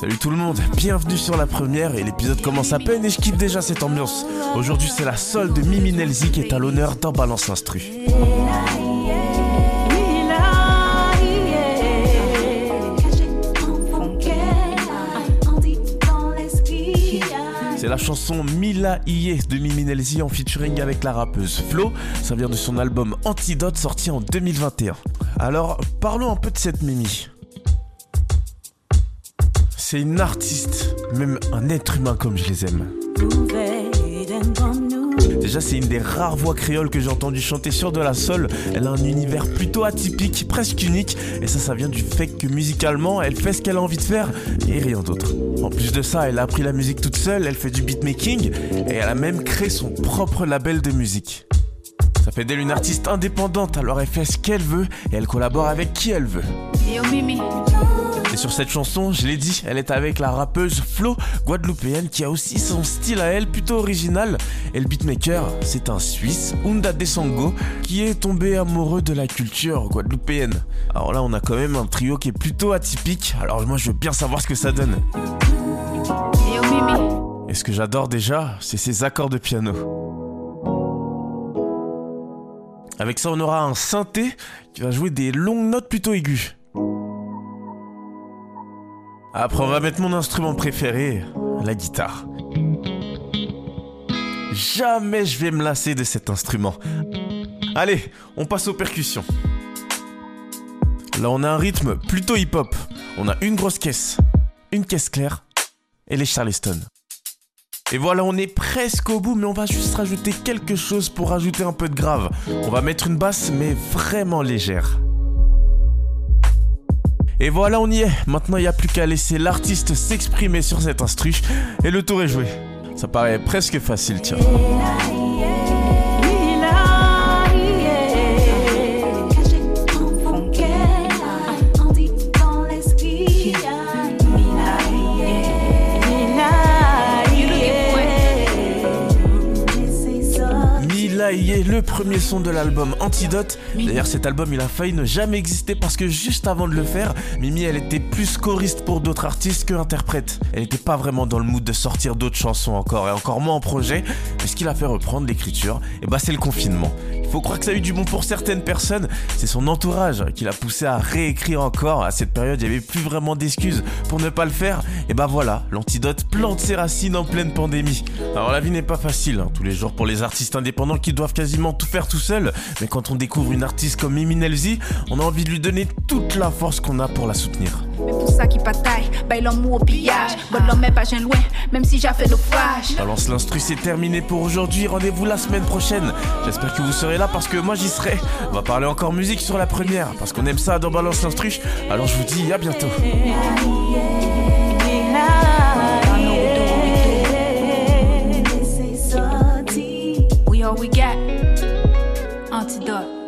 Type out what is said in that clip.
Salut tout le monde, bienvenue sur la première et l'épisode commence à peine et je kiffe déjà cette ambiance. Aujourd'hui c'est la solde de Mimi Nelzi qui est à l'honneur dans Balance Instru. C'est la chanson Mila Iye de Mimi Nelzi en featuring avec la rappeuse Flo. Ça vient de son album Antidote sorti en 2021. Alors, parlons un peu de cette Mimi. C'est une artiste, même un être humain comme je les aime. Déjà, c'est une des rares voix créoles que j'ai entendu chanter sur de la sol. Elle a un univers plutôt atypique, presque unique. Et ça, ça vient du fait que musicalement, elle fait ce qu'elle a envie de faire et rien d'autre. En plus de ça, elle a appris la musique toute seule, elle fait du beatmaking et elle a même créé son propre label de musique. Ça fait d'elle une artiste indépendante, alors elle fait ce qu'elle veut et elle collabore avec qui elle veut. Et sur cette chanson, je l'ai dit, elle est avec la rappeuse Flo, guadeloupéenne, qui a aussi son style à elle, plutôt original. Et le beatmaker, c'est un Suisse, Unda Desango, qui est tombé amoureux de la culture guadeloupéenne. Alors là, on a quand même un trio qui est plutôt atypique, alors moi je veux bien savoir ce que ça donne. Et ce que j'adore déjà, c'est ses accords de piano. Avec ça, on aura un synthé qui va jouer des longues notes plutôt aiguës. Après, on va mettre mon instrument préféré, la guitare. Jamais je vais me lasser de cet instrument. Allez, on passe aux percussions. Là, on a un rythme plutôt hip-hop. On a une grosse caisse, une caisse claire et les Charleston. Et voilà, on est presque au bout, mais on va juste rajouter quelque chose pour rajouter un peu de grave. On va mettre une basse, mais vraiment légère. Et voilà, on y est. Maintenant, il n'y a plus qu'à laisser l'artiste s'exprimer sur cet instru et le tour est joué. Ça paraît presque facile, tiens. Est le premier son de l'album Antidote. D'ailleurs, cet album, il a failli ne jamais exister parce que juste avant de le faire, Mimi, elle était plus choriste pour d'autres artistes que interprète. Elle n'était pas vraiment dans le mood de sortir d'autres chansons encore et encore moins en projet. Mais ce qui l'a fait reprendre l'écriture, et eh bah, ben, c'est le confinement. Il faut croire que ça a eu du bon pour certaines personnes. C'est son entourage qui l'a poussé à réécrire encore. À cette période, il n'y avait plus vraiment d'excuses pour ne pas le faire. Et bah voilà, l'antidote plante ses racines en pleine pandémie. Alors la vie n'est pas facile, hein, tous les jours pour les artistes indépendants qui doivent quasiment tout faire tout seuls. Mais quand on découvre une artiste comme Eminelzi, on a envie de lui donner toute la force qu'on a pour la soutenir. Balance l'instru, c'est terminé pour aujourd'hui. Rendez-vous la semaine prochaine. J'espère que vous serez là parce que moi j'y serai. On va parler encore musique sur la première parce qu'on aime ça dans Balance l'instru. Alors je vous dis à bientôt. до.